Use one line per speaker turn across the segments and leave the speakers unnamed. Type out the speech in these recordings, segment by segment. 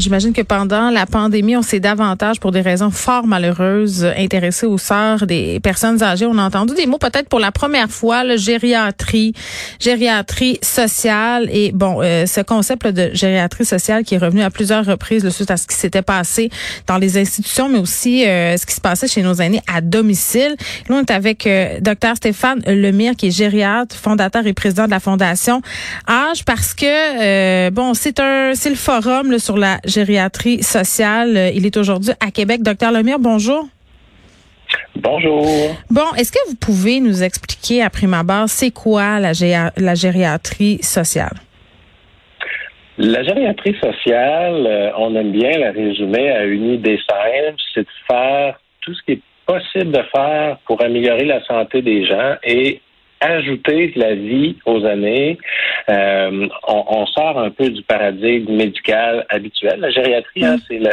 J'imagine que pendant la pandémie, on s'est davantage, pour des raisons fort malheureuses, intéressé aux sort des personnes âgées. On a entendu des mots peut-être pour la première fois, le gériatrie, gériatrie sociale. Et bon, euh, ce concept de gériatrie sociale qui est revenu à plusieurs reprises le suite à ce qui s'était passé dans les institutions, mais aussi euh, ce qui se passait chez nos aînés à domicile. Là, on est avec euh, Dr Stéphane Lemire, qui est gériatre, fondateur et président de la Fondation Âge, parce que, bon, c'est un, c'est le forum là, sur la gériatrie sociale. Euh, il est aujourd'hui à Québec. Docteur Lemire, bonjour.
Bonjour.
Bon, est-ce que vous pouvez nous expliquer à prime abord, c'est quoi la, la gériatrie sociale?
La gériatrie sociale, euh, on aime bien la résumer à une idée simple, c'est de faire tout ce qui est possible de faire pour améliorer la santé des gens et ajouter de la vie aux années. Euh, on, sort un peu du paradigme médical habituel. La gériatrie, hein, mm. c'est le.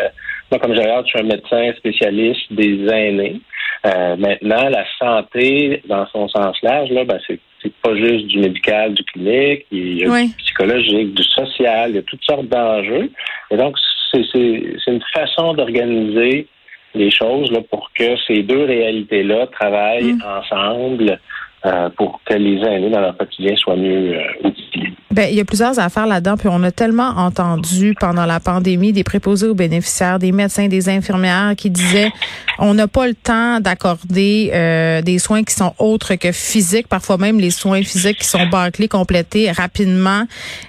Moi, comme gériatre, je suis un médecin spécialiste des aînés. Euh, maintenant, la santé, dans son sens large, là, ben, c'est pas juste du médical, du clinique, il y a du psychologique, du social, il y a toutes sortes d'enjeux. Et donc, c'est une façon d'organiser les choses là, pour que ces deux réalités-là travaillent mm. ensemble euh, pour que les aînés dans leur quotidien soient mieux euh, outillés.
Ben, il y a plusieurs affaires là-dedans, puis on a tellement entendu pendant la pandémie des préposés aux bénéficiaires, des médecins, des infirmières qui disaient on n'a pas le temps d'accorder euh, des soins qui sont autres que physiques, parfois même les soins physiques qui sont bâclés, complétés rapidement.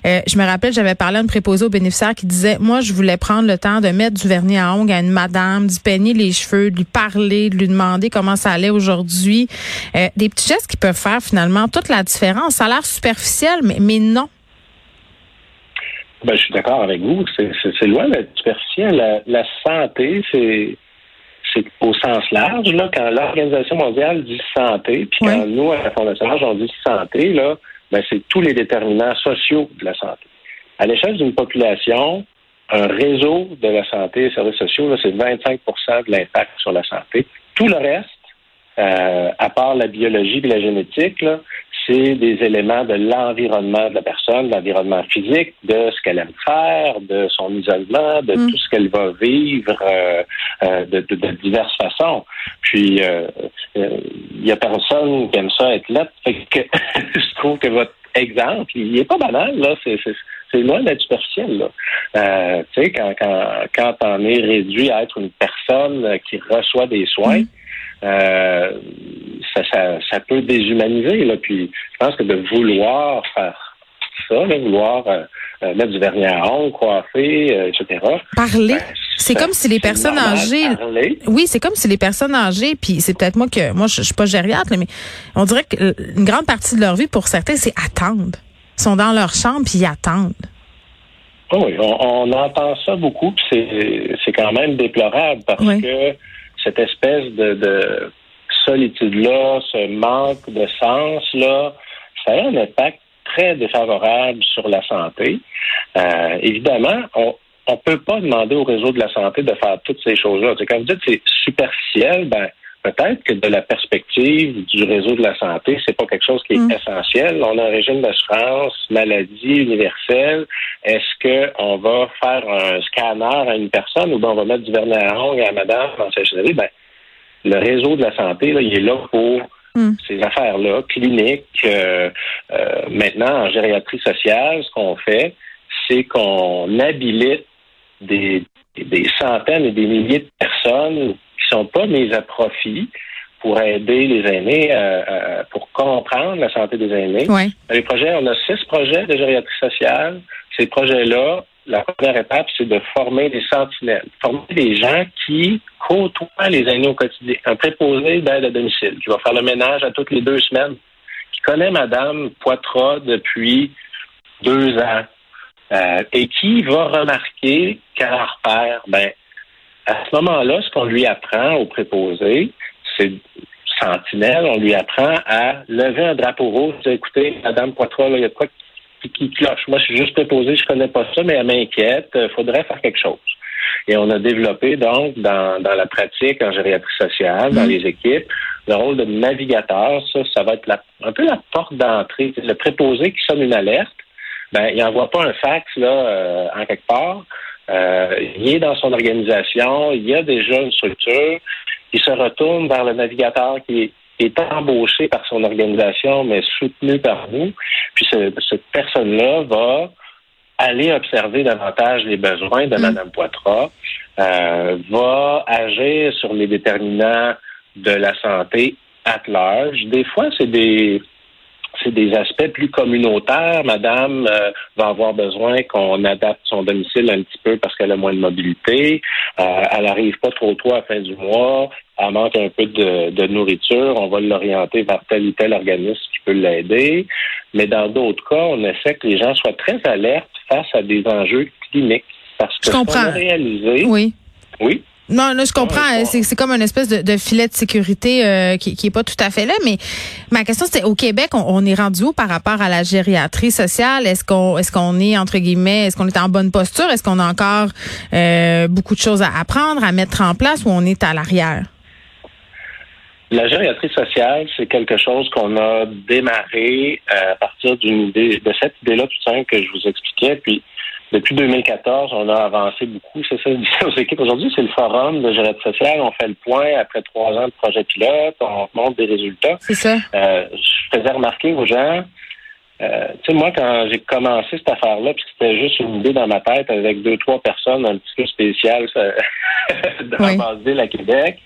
Euh, je me rappelle, j'avais parlé à une préposée aux bénéficiaires qui disait moi je voulais prendre le temps de mettre du vernis à ongles à une madame, d'y peigner les cheveux, de lui parler, de lui demander comment ça allait aujourd'hui. Des petits gestes qui peuvent faire finalement toute la différence. Ça a l'air superficiel, mais, mais non.
Ben, je suis d'accord avec vous. C'est loin d'être superficiel. La, santé, c'est au sens large, là, quand l'Organisation mondiale dit santé, puis quand nous, à la Fondation on dit santé, là, ben, c'est tous les déterminants sociaux de la santé. À l'échelle d'une population, un réseau de la santé et services sociaux, c'est 25% de l'impact sur la santé. Tout le reste, euh, à part la biologie et la génétique, là, c'est des éléments de l'environnement de la personne, de l'environnement physique, de ce qu'elle aime faire, de son isolement, de mm. tout ce qu'elle va vivre euh, euh, de, diverses façons. Puis, il euh, y a personne qui aime ça être là. que je trouve que votre exemple, il est pas banal, là. C'est, c'est, loin d'être superficiel, là. tu sais, quand, quand, quand on est réduit à être une personne qui reçoit des soins, mm ça, ça, peut déshumaniser. Là. Puis je pense que de vouloir faire ça, vouloir euh, euh, mettre du vernis à ongles, coiffer, euh, etc.
Parler. Ben, c'est comme si les personnes âgées. Oui, c'est comme si les personnes âgées, puis c'est peut-être moi que moi je, suis pas gériatre, mais on dirait qu'une grande partie de leur vie pour certains, c'est attendre. Ils sont dans leur chambre puis ils attendent.
Oh oui, on, entend ça beaucoup, puis c'est quand même déplorable parce que cette espèce de solitude-là, ce manque de sens-là, ça a un impact très défavorable sur la santé. Euh, évidemment, on ne peut pas demander au réseau de la santé de faire toutes ces choses-là. Quand vous dites que c'est superficiel, ben peut-être que de la perspective du réseau de la santé, c'est pas quelque chose qui est mm. essentiel. On a un régime d'assurance maladie universelle. Est-ce qu'on va faire un scanner à une personne ou bien on va mettre du vernis à ongles à madame dans sa Ben, le réseau de la santé, là, il est là pour hmm. ces affaires-là, cliniques. Euh, euh, maintenant, en gériatrie sociale, ce qu'on fait, c'est qu'on habilite des, des centaines et des milliers de personnes qui sont pas mises à profit pour aider les aînés, euh, pour comprendre la santé des aînés. Les projets, on a six projets de gériatrie sociale. Ces projets-là la première étape, c'est de former des sentinelles, former des gens qui côtoient les aînés au quotidien. Un préposé d'aide à domicile, qui va faire le ménage à toutes les deux semaines, qui connaît Madame Poitras depuis deux ans, euh, et qui va remarquer qu'à la repère, ben, à ce moment-là, ce qu'on lui apprend au préposé, c'est sentinelle, on lui apprend à lever un drapeau rouge, dire, écoutez, Madame Poitras, il y a quoi qui, cloche. Moi, je suis juste préposé, je connais pas ça, mais elle m'inquiète. Il euh, faudrait faire quelque chose. Et on a développé donc dans, dans la pratique en gériatrie sociale, dans mm. les équipes, le rôle de navigateur, ça, ça va être la, un peu la porte d'entrée. Le préposé qui sonne une alerte, ben, il n'envoie pas un fax là, euh, en quelque part. Euh, il est dans son organisation, il y a déjà une structure. Il se retourne vers le navigateur qui est, est embauché par son organisation, mais soutenu par nous. Puis cette personne-là va aller observer davantage les besoins de Mme mm. Poitras, euh, va agir sur les déterminants de la santé à large. Des fois, c'est des c'est des aspects plus communautaires. Madame euh, va avoir besoin qu'on adapte son domicile un petit peu parce qu'elle a moins de mobilité. Euh, elle arrive pas trop tôt à la fin du mois. Elle manque un peu de, de nourriture. On va l'orienter vers tel ou tel organisme qui peut l'aider. Mais dans d'autres cas, on essaie que les gens soient très alertes face à des enjeux cliniques. Parce que
je comprends.
réalisé,
oui.
Oui.
Non, là, je comprends. c'est comme une espèce de, filet de sécurité euh, qui, qui est pas tout à fait là. Mais ma question, c'est au Québec, on, est rendu où par rapport à la gériatrie sociale? Est-ce qu'on est-ce qu'on est entre guillemets, est-ce qu'on est en bonne posture? Est-ce qu'on a encore euh, beaucoup de choses à apprendre, à mettre en place, ou on est à l'arrière?
La gériatrie sociale, c'est quelque chose qu'on a démarré euh, à partir d'une idée, de cette idée-là tout simple que je vous expliquais. Puis depuis 2014, on a avancé beaucoup. C'est ça, aux équipes. Aujourd'hui, c'est le forum de gériatrie sociale. On fait le point après trois ans de projet pilote. On montre des résultats.
C'est ça.
Euh, je faisais remarquer aux gens, euh, tu sais, moi, quand j'ai commencé cette affaire-là, puis c'était juste une idée dans ma tête avec deux, trois personnes un petit peu spéciales dans la base ville à Québec,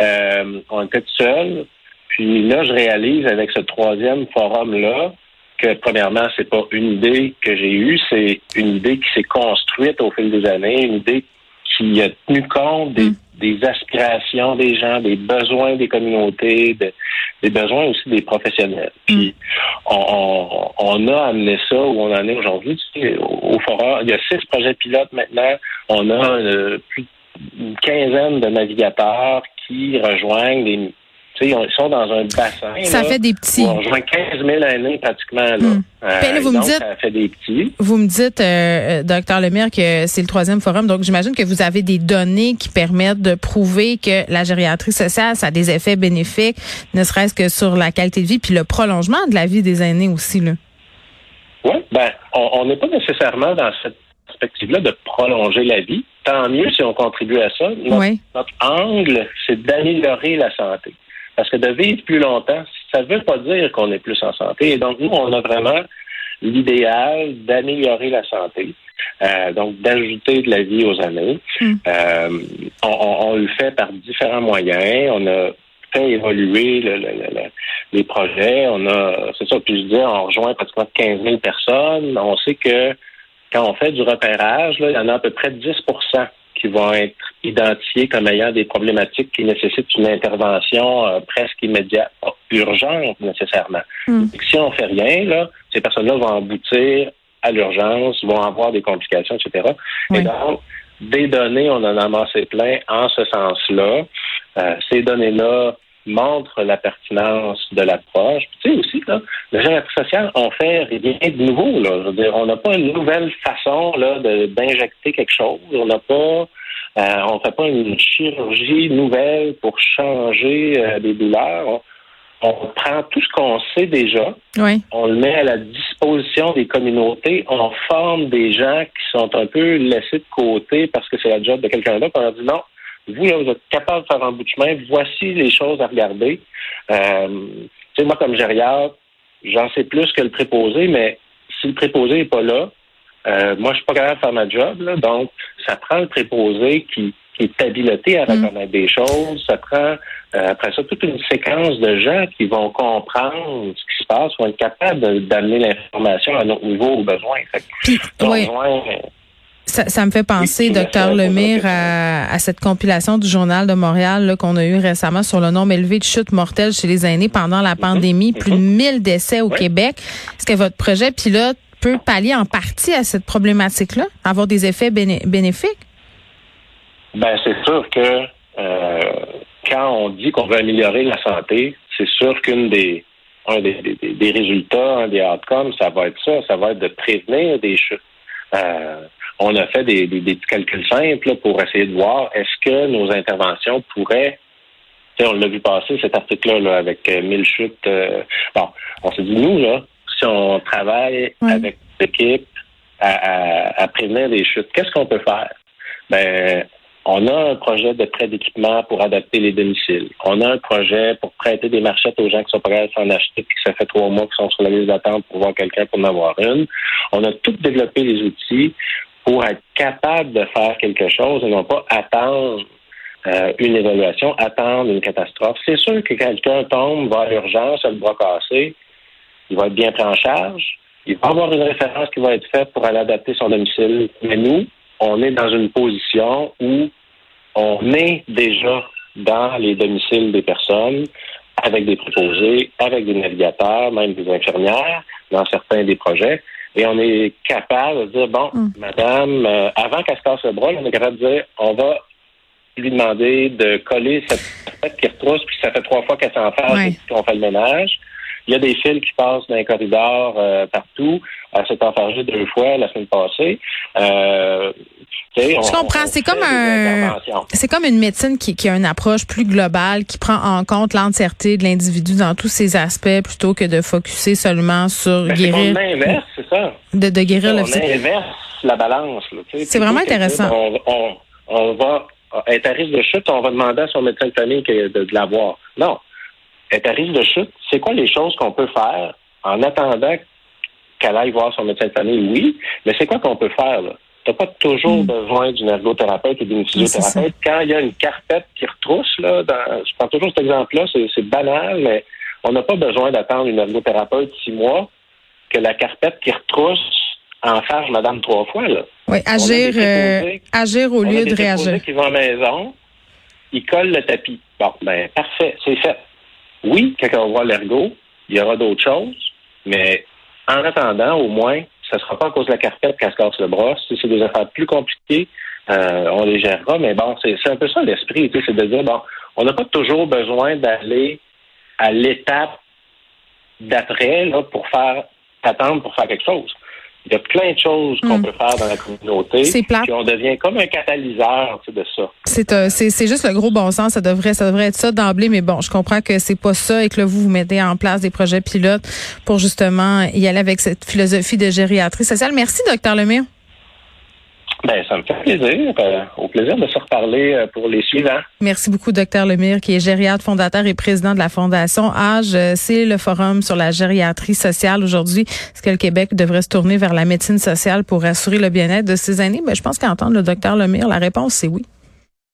euh, on était tout seuls. Puis là, je réalise avec ce troisième forum-là que, premièrement, c'est pas une idée que j'ai eue, c'est une idée qui s'est construite au fil des années, une idée qui a tenu compte des, mm. aspirations des gens, des besoins des communautés, des besoins aussi des professionnels. Puis mm. on, a amené ça où on en est aujourd'hui. au, forum, il y a six projets pilotes maintenant. On a euh, plus d'une quinzaine de navigateurs qui rejoignent ils sont dans un bassin.
Ça fait des petits.
On rejoint 15 000 années pratiquement. Là. Hmm.
Euh, vous me dites, ça fait des petits. Vous me dites, euh, euh, docteur Lemire, que c'est le troisième forum. Donc, j'imagine que vous avez des données qui permettent de prouver que la gériatrie sociale, ça a des effets bénéfiques, ne serait-ce que sur la qualité de vie, puis le prolongement de la vie des aînés aussi. Là.
Oui, ben, on n'est pas nécessairement dans cette perspective-là de prolonger la vie. Tant mieux si on contribue à ça. Notre, angle, c'est d'améliorer la santé. Parce que de vivre plus longtemps, ça ne veut pas dire qu'on est plus en santé. Et donc, nous, on a vraiment l'idéal d'améliorer la santé. Euh, donc d'ajouter de la vie aux années. Hmm. Euh, on, le fait par différents moyens. On a fait évoluer les projets. On a, c'est ça, puis je disais, on rejoint pratiquement 15 000 personnes. On sait que quand on fait du repérage, il y en a à peu près 10 qui vont être identifiés comme ayant des problématiques qui nécessitent une intervention euh, presque immédiate, urgente nécessairement. Hmm. Si on fait rien, là, ces personnes-là vont aboutir à l'urgence, vont avoir des complications, etc. Et donc, des données, on en a amassé plein en ce sens-là. Euh, ces données-là montrent la pertinence de l'approche. Tu sais aussi, là, le génétique social, on fait rien de nouveau. Là. Je veux dire, on n'a pas une nouvelle façon là, d'injecter quelque chose. On n'a pas euh, on ne fait pas une chirurgie nouvelle pour changer euh, des douleurs. On, prend tout ce qu'on sait déjà, on le met à la disposition des communautés, on forme des gens qui sont un peu laissés de côté parce que c'est la job de quelqu'un d'autre. On leur dit non, vous, là, vous êtes capable de faire un bout de chemin, voici les choses à regarder. Euh, tu sais, moi, comme gériatre, j'en sais plus que le préposé, mais si le préposé n'est pas là, euh, moi, je suis pas capable de faire ma job, là, donc ça prend le préposé qui, est habilité à mm. reconnaître des choses. Ça prend euh, après ça toute une séquence de gens qui vont comprendre ce qui se passe, vont être capables d'amener l'information à notre niveau au besoin.
Ça, me fait penser, docteur Lemire, à, cette compilation du Journal de Montréal qu'on a eu récemment sur le nombre élevé de chutes mortelles chez les aînés pendant la mm-hmm. pandémie, plus de 1000 décès au Québec. Est-ce que votre projet pilote peut pallier en partie à cette problématique-là, avoir des effets bénéfiques?
Ben, c'est sûr que euh, quand on dit qu'on veut améliorer la santé, c'est sûr qu'une des un des, résultats, un des outcomes, ça va être ça, ça va être de prévenir des chutes. Euh, on a fait des, des, calculs simples pour essayer de voir est-ce que nos interventions pourraient on l'a vu passer, cet article-là, avec euh, mille chutes. Euh, bon, on s'est dit, nous, là, si on travaille avec l'équipe à, à, prévenir des chutes, qu'est-ce qu'on peut faire? Ben, on a un projet de prêt d'équipement pour adapter les domiciles. On a un projet pour prêter des marchettes aux gens qui sont prêts à s'en acheter, puis que ça fait trois mois qu'ils sont sur la liste d'attente pour voir quelqu'un pour en avoir une. On a tout développé les outils pour être capable de faire quelque chose et non pas attendre euh, une évaluation, attendre une catastrophe. C'est sûr que quelqu'un tombe, va à l'urgence, a le bras cassé, il va être bien pris en charge. Il va avoir une référence qui va être faite pour aller adapter son domicile. Mais nous, on est dans une position où on est déjà dans les domiciles des personnes avec des préposés, avec des navigateurs, même des infirmières dans certains des projets. Et on est capable de dire, bon, mm. madame, euh, avant qu'elle se casse le bras, on est capable de dire, on va lui demander de coller cette tête qui retrousse, puis ça fait trois fois qu'elle s'en fait, qu'on fait le ménage. Il y a des fils qui passent dans les corridors euh, partout. Elle s'est enfargée deux fois la semaine passée. Euh,
je comprends. C'est comme un, c'est comme une médecine qui, qui, a une approche plus globale, qui prend en compte l'entièreté de l'individu dans tous ses aspects, plutôt que de focuser seulement sur
ben,
guérir.
On inverse, c'est ça.
De, de guérir
le.
On
inverse la balance.
C'est vraiment intéressant.
On, on, on, va être à risque de chute, on va demander à son médecin de famille de, de l'avoir. Non, est à risque de chute, c'est quoi les choses qu'on peut faire en attendant qu'elle aille voir son médecin de famille? Oui, mais c'est quoi qu'on peut faire, là? Tu n'as pas toujours hmm. besoin d'une ergothérapeute ou d'une physiothérapeute. Quand il y a une carpette qui retrousse, là, je prends toujours cet exemple-là, c'est banal, mais on n'a pas besoin d'attendre une ergothérapeute six mois que la carpette qui retrousse en fasse Madame trois fois. Là.
Oui, agir, euh, agir au lieu de réagir.
qui vont à la maison, ils collent le tapis. Bon, ben parfait, c'est fait. Oui, quand on va voir l'ergot, il y aura d'autres choses, mais en attendant, au moins, ça ne sera pas à cause de la carpette qu'elle se casse le bras. Si c'est des affaires plus compliquées, euh, on les gérera. Mais bon, c'est un peu ça l'esprit, c'est de dire, bon, on n'a pas toujours besoin d'aller à l'étape d'après pour faire attendre pour faire quelque chose. Il y a plein de choses qu'on hmm. peut faire dans la communauté.
C'est
Puis on devient comme un catalyseur de ça.
Euh, c'est, c'est, juste le gros bon sens. Ça devrait, ça devrait être ça d'emblée. Mais bon, je comprends que c'est pas ça et que là, vous, vous mettez en place des projets pilotes pour justement y aller avec cette philosophie de gériatrie sociale. Merci, docteur Lemire.
Ben, ça me fait plaisir. Euh, au plaisir de se reparler euh, pour les suivants.
Merci beaucoup, docteur Lemire, qui est gériatre, fondateur et président de la Fondation Âge. Euh, c'est le forum sur la gériatrie sociale aujourd'hui. Est-ce que le Québec devrait se tourner vers la médecine sociale pour assurer le bien-être de ses aînés? Ben, je pense qu'entendre le docteur Lemire, la réponse, c'est oui.